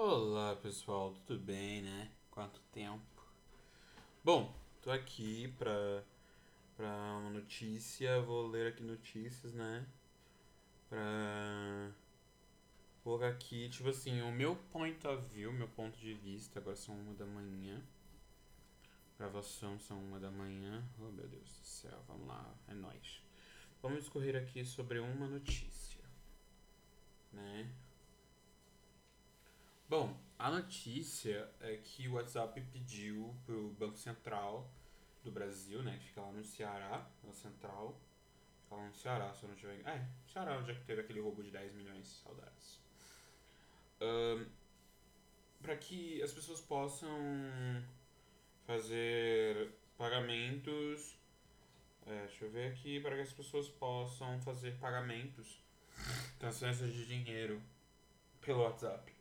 Olá pessoal, tudo bem, né? Quanto tempo? Bom, tô aqui pra, pra uma notícia, vou ler aqui notícias, né? Pra colocar aqui, tipo assim, o meu point of view, meu ponto de vista, agora são uma da manhã. Gravação são uma da manhã. Oh meu Deus do céu, vamos lá, é nóis. Vamos discorrer aqui sobre uma notícia, né? Bom, a notícia é que o WhatsApp pediu pro Banco Central do Brasil, né, que fica lá no Ceará, na Central, fica lá no Ceará, se eu não tiver... É, Ceará, onde é que teve aquele roubo de 10 milhões, saudades. Um, para que as pessoas possam fazer pagamentos... É, deixa eu ver aqui, para que as pessoas possam fazer pagamentos, transferências de dinheiro pelo WhatsApp.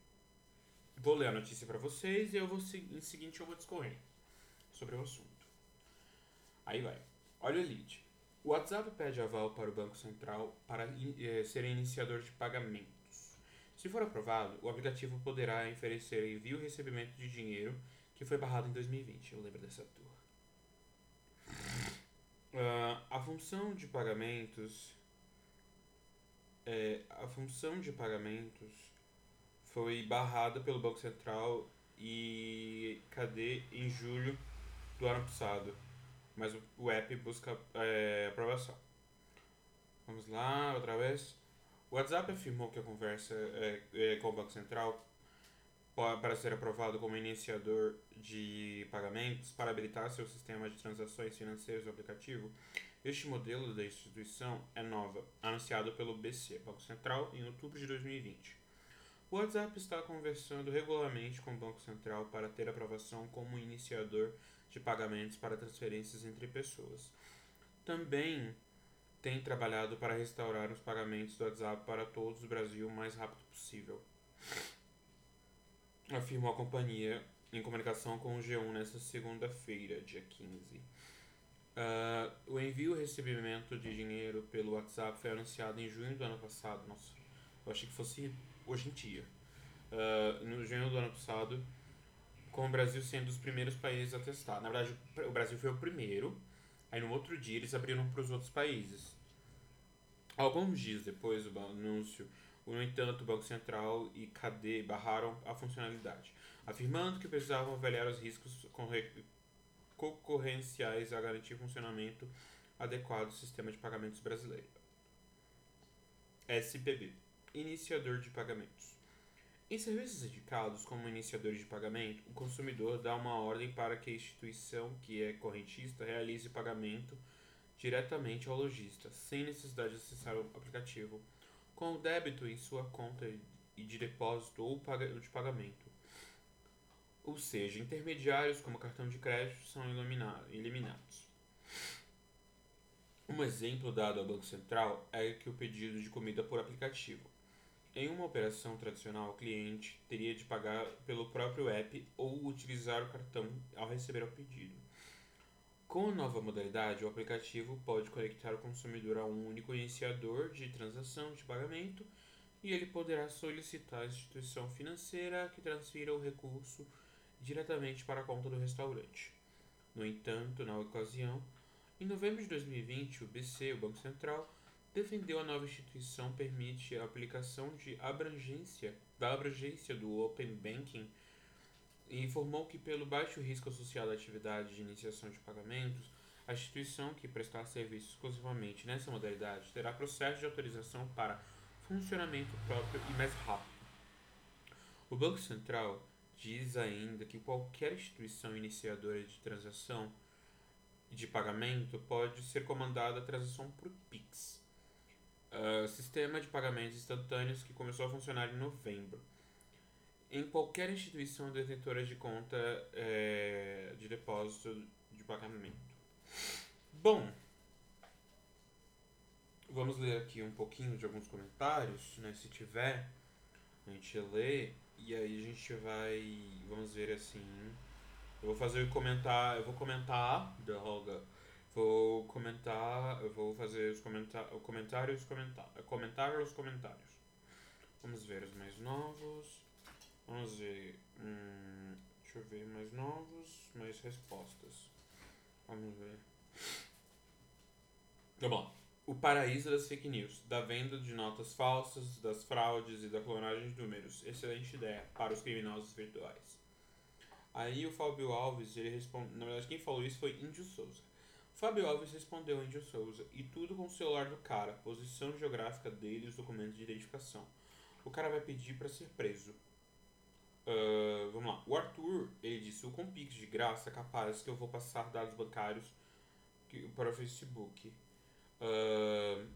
Vou ler a notícia para vocês e eu vou em seguinte eu vou discorrer sobre o assunto. Aí vai. Olha o lead. O WhatsApp pede aval para o Banco Central para eh, ser iniciador de pagamentos. Se for aprovado, o aplicativo poderá oferecer envio e recebimento de dinheiro que foi barrado em 2020. Eu lembro dessa tour. Uh, a função de pagamentos é, a função de pagamentos foi barrada pelo Banco Central e cadê em julho do ano passado. Mas o, app busca é, aprovação. Vamos lá, outra vez. O WhatsApp afirmou que a conversa é, é, com o Banco Central para ser aprovado como iniciador de pagamentos para habilitar seu sistema de transações financeiras do aplicativo. Este modelo da instituição é nova, anunciado pelo BC, Banco Central, em outubro de 2020. O WhatsApp está conversando regularmente com o Banco Central para ter aprovação como iniciador de pagamentos para transferências entre pessoas. Também tem trabalhado para restaurar os pagamentos do WhatsApp para todos o Brasil o mais rápido possível. Afirmou a companhia em comunicação com o G1 nesta segunda-feira, dia 15. Uh, ah, o envio e recebimento de dinheiro pelo WhatsApp foi anunciado em junho do ano passado. Nossa, eu achei que fosse hoje em dia. Uh, no junho do ano passado, com o Brasil sendo os primeiros países a testar. Na verdade, o Brasil foi o primeiro, aí no outro dia eles abriram para os outros países. Alguns dias depois do anúncio, no entanto, o Banco Central e KD barraram a funcionalidade, afirmando que precisavam avaliar os riscos concorrenciais a garantir funcionamento adequado do sistema de pagamentos brasileiro. SPB Iniciador de pagamentos. Em serviços indicados como iniciador de pagamento, o consumidor dá uma ordem para que a instituição que é correntista realize o pagamento diretamente ao lojista, sem necessidade de acessar o aplicativo, com o débito em sua conta de depósito ou de pagamento. Ou seja, intermediários como cartão de crédito são eliminados. Um exemplo dado ao Banco Central é que o pedido de comida por aplicativo em uma operação tradicional, o cliente teria de pagar pelo próprio app ou utilizar o cartão ao receber o pedido. Com a nova modalidade, o aplicativo pode conectar o consumidor a um único iniciador de transação de pagamento e ele poderá solicitar à instituição financeira que transfira o recurso diretamente para a conta do restaurante. No entanto, na ocasião, em novembro de 2020, o BC, o Banco Central, defendeu a nova instituição permite a aplicação de abrangência da abrangência do Open Banking e informou que pelo baixo risco associado à atividade de iniciação de pagamentos, a instituição que prestar serviço exclusivamente nessa modalidade terá processo de autorização para funcionamento próprio e mais rápido. O Banco Central diz ainda que qualquer instituição iniciadora de transação de pagamento pode ser comandada a transação por PIX uh, sistema de pagamentos instantâneos que começou a funcionar em novembro. Em qualquer instituição detentora de conta é, de depósito de pagamento. Bom, vamos ler aqui um pouquinho de alguns comentários, né? Se tiver, a gente lê e aí a gente vai, vamos ver assim. Eu vou fazer o comentar, eu vou comentar da Roga Vou comentar, vou fazer os comentar, o comentário os comentar, comentar os comentários. Vamos ver os mais novos. Vamos ver. Hum, deixa eu ver mais novos, mais respostas. Vamos ver. Vamos lá. O paraíso das fake news, da venda de notas falsas, das fraudes e da clonagem de números. Excelente ideia para os criminosos virtuais. Aí o Fábio Alves, ele responde. Na verdade, quem falou isso foi Índio Souza. Fábio Alves respondeu a Índio Souza, e tudo com o celular do cara, posição geográfica dele e os documentos de identificação. O cara vai pedir para ser preso. Uh, vamos lá. O Arthur, ele disse, o Compix de graça é capaz que eu vou passar dados bancários para o Facebook. Uh,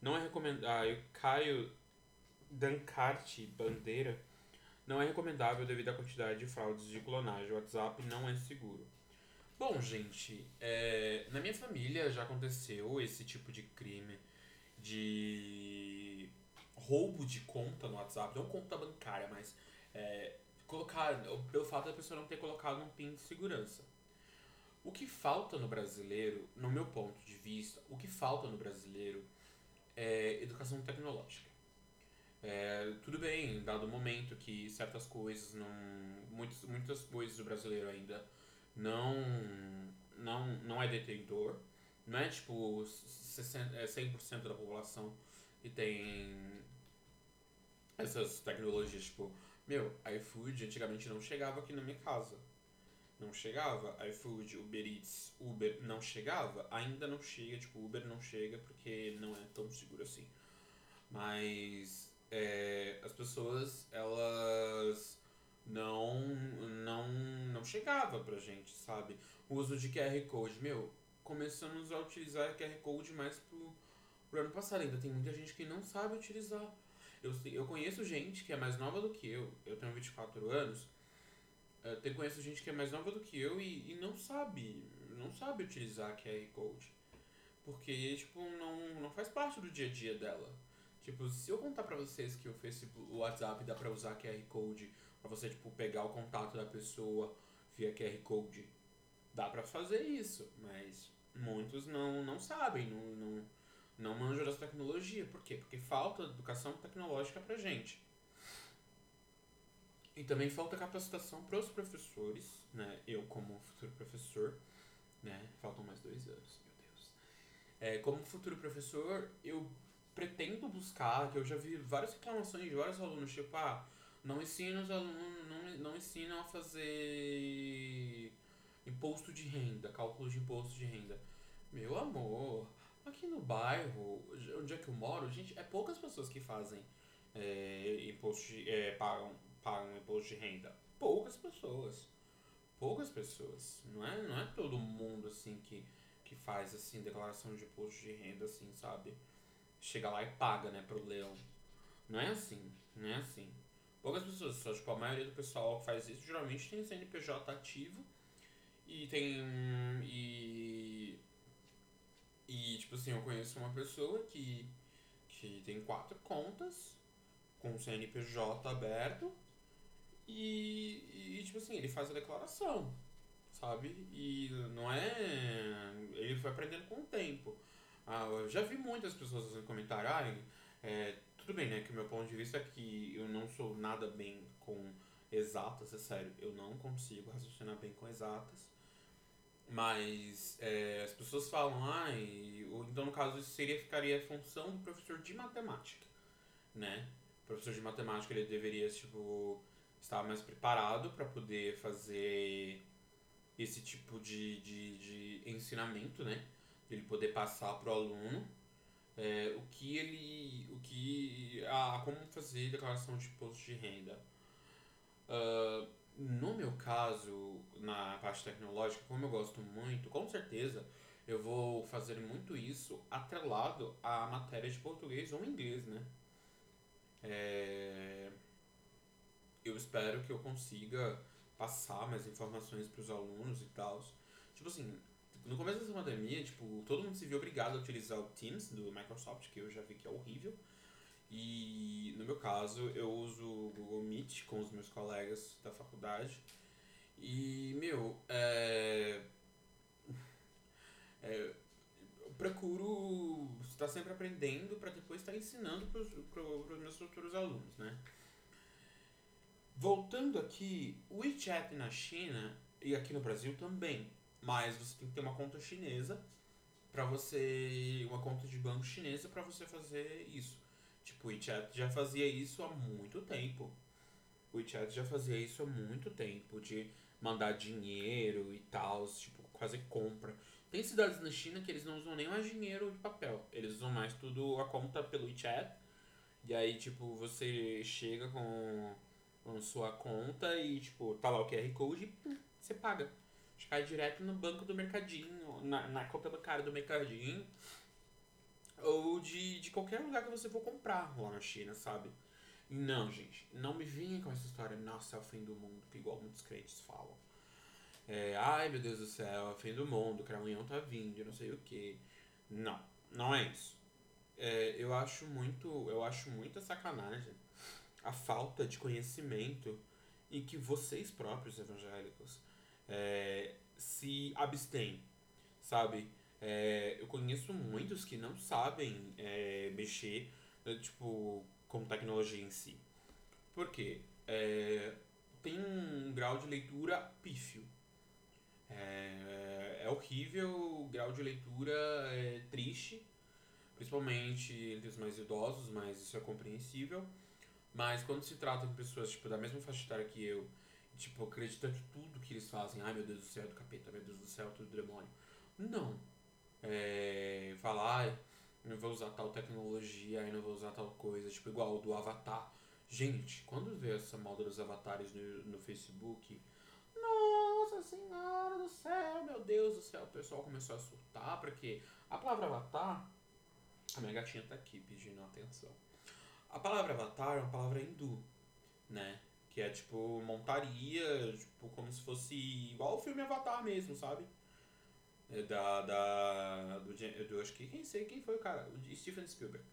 não é recomendável. Ah, Caio Dancarte Bandeira. Não é recomendável devido à quantidade de fraudes de clonagem. O WhatsApp não é seguro. Bom, gente, é, na minha família já aconteceu esse tipo de crime de roubo de conta no WhatsApp, não conta bancária, mas é, colocar, pelo fato da pessoa não ter colocado um PIN de segurança. O que falta no brasileiro, no meu ponto de vista, o que falta no brasileiro é educação tecnológica. É, tudo bem, dado o momento que certas coisas não. Muitas, muitas coisas do brasileiro ainda não, não, não é detentor. Não é tipo 60, é 100% da população que tem essas tecnologias, tipo, meu, iFood antigamente não chegava aqui na minha casa não chegava, iFood, Uber Eats, Uber não chegava, ainda não chega, tipo, Uber não chega porque não é tão seguro assim. Mas é, as pessoas, elas não, não, não chegava pra gente, sabe? O uso de QR Code, meu, começamos a utilizar QR Code mais pro, pro ano passado, ainda tem muita gente que não sabe utilizar. Eu, eu conheço gente que é mais nova do que eu, eu tenho 24 anos, Uh, tem conheço gente que é mais nova do que eu e, e não sabe, não sabe utilizar QR Code. Porque, tipo, não, não faz parte do dia a dia dela. Tipo, se eu contar pra vocês que o Facebook, o WhatsApp dá pra usar QR Code pra você, tipo, pegar o contato da pessoa via QR Code, dá pra fazer isso, mas muitos não, não sabem, não, não, não manjam dessa tecnologia. Por quê? Porque falta educação tecnológica pra gente. E também falta capacitação para os professores, né? Eu como futuro professor, né? Faltam mais dois anos, meu Deus. É, como futuro professor, eu pretendo buscar, que eu já vi várias reclamações de vários alunos, tipo, ah, não ensina os alunos, não, não ensinam a fazer imposto de renda, cálculo de imposto de renda. Meu amor, aqui no bairro, onde é que eu moro, gente, é poucas pessoas que fazem é, imposto de, é, pagam pagam imposto de renda? Poucas pessoas. Poucas pessoas. Não é, não é todo mundo assim que, que faz assim declaração de imposto de renda assim, sabe? Chega lá e paga, né, pro leão. Não é assim, não é assim. Poucas pessoas, só tipo, a maioria do pessoal que faz isso geralmente tem CNPJ ativo e tem e e tipo assim, eu conheço uma pessoa que que tem quatro contas com CNPJ aberto e, e, tipo assim, ele faz a declaração, sabe? E não é. Ele foi aprendendo com o tempo. Ah, eu já vi muitas pessoas fazendo comentário, ah, é, tudo bem, né? Que o meu ponto de vista é que eu não sou nada bem com exatas, é sério, eu não consigo raciocinar bem com exatas. Mas é, as pessoas falam, ah, e, então no caso isso seria, ficaria a função do professor de matemática, né? O professor de matemática ele deveria, tipo, estava mais preparado para poder fazer esse tipo de, de, de ensinamento, né? Ele poder passar para o aluno é, o que ele. o que. Ah, como fazer declaração de imposto de renda. Uh, no meu caso, na parte tecnológica, como eu gosto muito, com certeza eu vou fazer muito isso atrelado à matéria de português ou inglês, né? É, eu espero que eu consiga passar mais informações para os alunos e tal. Tipo assim, no começo dessa pandemia, tipo, todo mundo se viu obrigado a utilizar o Teams do Microsoft, que eu já vi que é horrível. E no meu caso, eu uso o Google Meet com os meus colegas da faculdade. E, meu, é. é eu procuro estar sempre aprendendo para depois estar ensinando para os meus futuros alunos, né? Voltando aqui, o WeChat na China e aqui no Brasil também, mas você tem que ter uma conta chinesa para você, uma conta de banco chinesa para você fazer isso. Tipo, o WeChat já fazia isso há muito tempo. O WeChat já fazia isso há muito tempo, de mandar dinheiro e tal, tipo, fazer compra. Tem cidades na China que eles não usam nem mais dinheiro de papel, eles usam mais tudo a conta pelo WeChat. E aí, tipo, você chega com com sua conta e, tipo, tá lá o QR Code e você paga. Cai direto no banco do mercadinho, na, na conta bancária do mercadinho. Ou de, de qualquer lugar que você for comprar lá na China, sabe? Não, gente, não me vinha com essa história, nossa, é o fim do mundo, que igual muitos crentes falam. É, ai meu Deus do céu, é o fim do mundo, o cramunhão tá vindo, não sei o que. Não, não é isso. É, eu acho muito, eu acho muita sacanagem a falta de conhecimento em que vocês próprios evangélicos é, se abstêm, sabe? É, eu conheço muitos que não sabem é, mexer, né, tipo, com tecnologia em si. Por quê? É, tem um grau de leitura pífio. É, é horrível, o grau de leitura é triste, principalmente entre os mais idosos, mas isso é compreensível. Mas quando se trata de pessoas, tipo, da mesma faixa etária que eu, tipo, acreditando que tudo que eles fazem, ai meu Deus do céu, do capeta, meu Deus do céu, tudo do demônio. Não. É, falar, não vou usar tal tecnologia, ai, não vou usar tal coisa, tipo, igual o do Avatar. Gente, quando vê essa moda dos avatares no, no Facebook, nossa senhora do céu, meu Deus do céu, o pessoal começou a surtar, porque a palavra avatar, a minha gatinha tá aqui pedindo atenção. A palavra avatar é uma palavra hindu, né? Que é tipo montaria, tipo, como se fosse igual o filme Avatar mesmo, sabe? É da. da do, do, acho que quem sei quem foi o cara, o Steven Spielberg.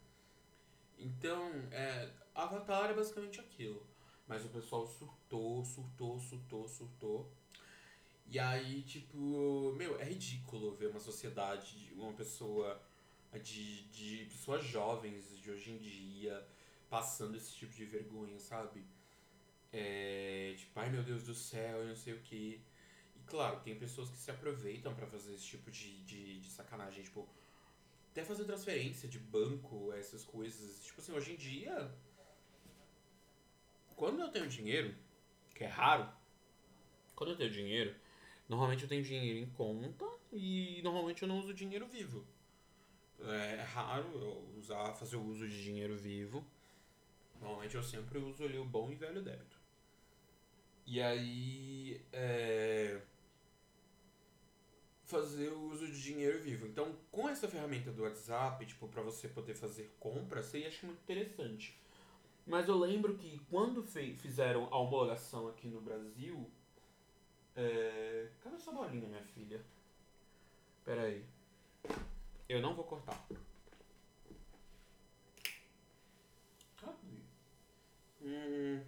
Então, é, Avatar é basicamente aquilo. Mas o pessoal surtou, surtou, surtou, surtou. E aí, tipo, meu, é ridículo ver uma sociedade, uma pessoa de, de pessoas jovens de hoje em dia passando esse tipo de vergonha, sabe? É, tipo, ai meu Deus do céu, eu não sei o que. E claro, tem pessoas que se aproveitam para fazer esse tipo de, de, de sacanagem, tipo, até fazer transferência de banco, essas coisas. Tipo assim, hoje em dia, quando eu tenho dinheiro, que é raro, quando eu tenho dinheiro, normalmente eu tenho dinheiro em conta e normalmente eu não uso dinheiro vivo. É, é raro eu usar, fazer o uso de dinheiro vivo. Normalmente eu sempre uso ali o bom e velho débito. E aí. É, fazer o uso de dinheiro vivo. Então, com essa ferramenta do WhatsApp, tipo, para você poder fazer compras, você acha muito interessante. Mas eu lembro que quando fizeram a homologação aqui no Brasil. É... Cadê essa bolinha, minha filha? Pera aí. Eu não vou cortar. Hum,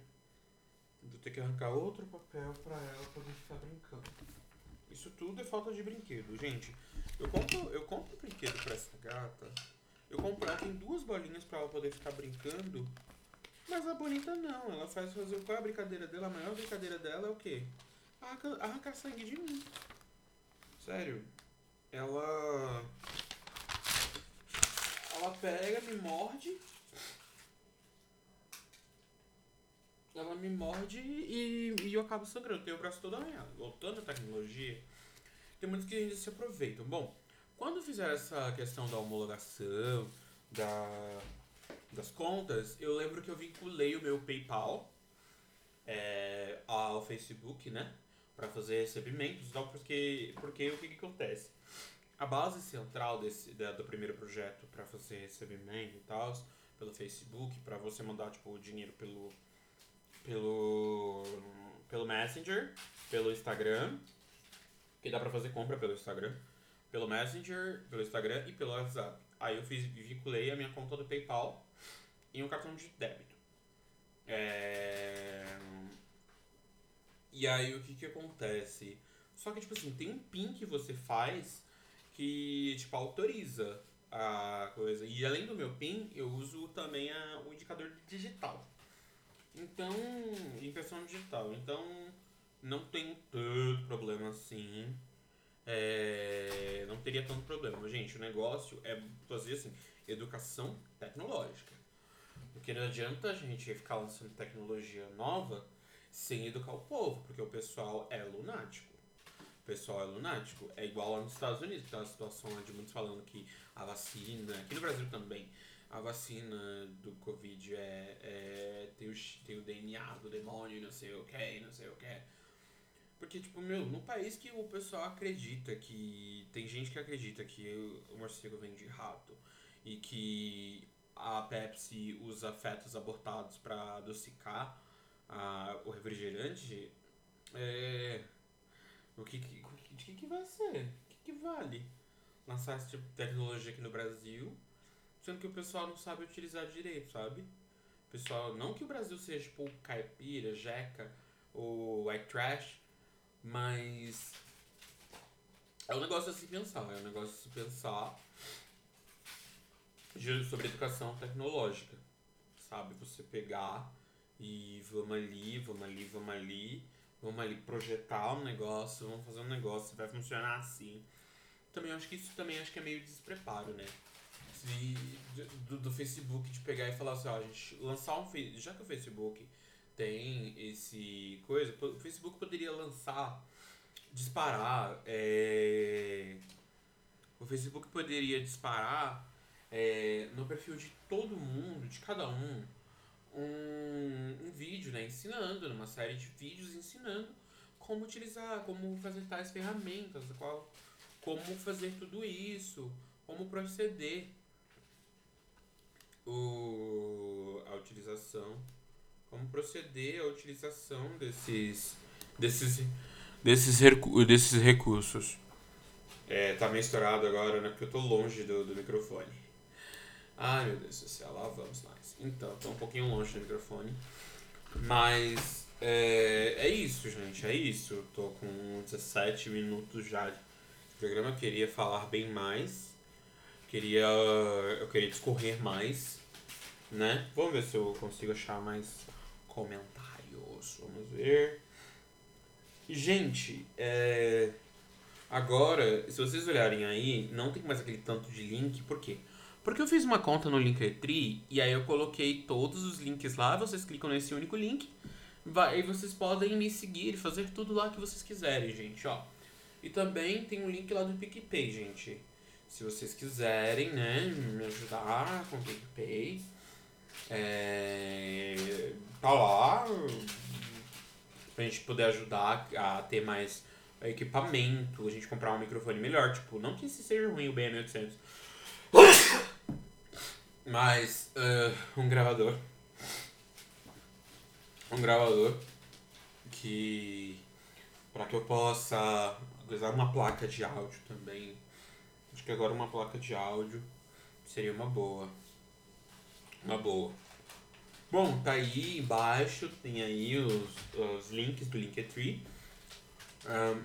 vou ter que arrancar outro papel pra ela poder ficar brincando. Isso tudo é falta de brinquedo, gente. Eu compro, eu compro brinquedo pra essa gata. Eu compro, ela tem duas bolinhas pra ela poder ficar brincando. Mas a bonita não, ela faz fazer qual é a brincadeira dela? A maior brincadeira dela é o quê? Arrancar, arrancar sangue de mim. Sério. Ela. Ela pega, me morde ela me morde e, e eu acabo sangrando. Tenho o braço todo arranhado. Voltando à tecnologia, tem muitos que ainda se aproveitam. Bom, quando fizeram essa questão da homologação, da, das contas, eu lembro que eu vinculei o meu PayPal é, ao Facebook, né? Para fazer recebimentos e tal, porque, porque o que, que acontece? A base central desse, da, do primeiro projeto para fazer recebimento e tal, pelo Facebook, para você mandar tipo, o dinheiro pelo pelo, pelo Messenger, pelo Instagram, que dá pra fazer compra pelo Instagram, pelo Messenger, pelo Instagram e pelo WhatsApp. Aí eu fiz, vinculei a minha conta do PayPal em um cartão de débito. É... E aí o que que acontece? Só que, tipo assim, tem um PIN que você faz que, tipo, autoriza a coisa. E além do meu PIN, eu uso também a, o indicador digital Então, impressão digital. Então, não tem tanto problema assim. É, não teria tanto problema. Gente, o negócio é fazer assim, educação tecnológica. Porque não adianta a gente ficar lançando tecnologia nova sem educar o povo, porque o pessoal é lunático. O pessoal é lunático. É igual lá nos Estados Unidos, tá a situação lá de muitos falando que a vacina, aqui no Brasil também, a vacina do Covid é, é tem, o, tem o DNA do demônio, não sei o que, não sei o que. Porque, tipo, meu, num país que o pessoal acredita que. Tem gente que acredita que o morcego vem de rato e que a Pepsi usa fetos abortados para adocicar a, o refrigerante, é, o que, que, de que, que vai ser? O que, que vale lançar esse tipo tecnologia aqui no Brasil, sendo que o pessoal não sabe utilizar direito, sabe? O pessoal, não que o Brasil seja tipo caipira, jeca ou white trash, mas é um negócio a se pensar, é um negócio a se pensar sobre educação tecnológica, sabe? Você pegar e vamos ali, vamos ali, vamos ali, vamos ali projetar um negócio, vamos fazer um negócio, vai funcionar assim. Também acho que isso também acho que é meio despreparo, né? Do, do Facebook de pegar e falar assim, ó, a gente lançar um já que o Facebook tem esse coisa, o Facebook poderia lançar, disparar, é, o Facebook poderia disparar é, no perfil de todo mundo, de cada um, um, um vídeo, né? Ensinando, numa série de vídeos ensinando como utilizar, como fazer tais ferramentas, qual, como fazer tudo isso, como proceder o, a utilização, como proceder à utilização desses, desses, desses, recu desses recursos. É, tá meio estourado agora, né? Porque eu tô longe do, do microfone. Ai meu Deus do céu, lá vamos nós. Então, tô um pouquinho longe do microfone. Mas é, é isso, gente, é isso. Tô com 17 minutos já de programa. Eu queria falar bem mais. Queria. Eu queria discorrer mais. Né? Vamos ver se eu consigo achar mais comentários. Vamos ver. Gente, é. Agora, se vocês olharem aí, não tem mais aquele tanto de link, por quê? Porque eu fiz uma conta no Linktree e aí eu coloquei todos os links lá, vocês clicam nesse único link vai, e vocês podem me seguir e fazer tudo lá que vocês quiserem, gente, ó. E também tem um link lá do PicPay, gente. Se vocês quiserem, né, me ajudar com o PicPay, é, tá lá pra gente poder ajudar a ter mais equipamento, a gente comprar um microfone melhor, tipo, não que esse seja ruim o BM800, mas uh, um gravador. Um gravador que. para que eu possa usar uma placa de áudio também. Que agora uma placa de áudio seria uma boa. Uma boa. Bom, tá aí embaixo, tem aí os, os links do Linktree. Um,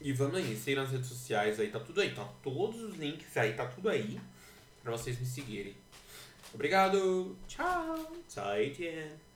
e vamos aí, sei nas redes sociais aí, tá tudo aí, tá todos os links aí, tá tudo aí pra vocês me seguirem. Obrigado. Tchau. 再见。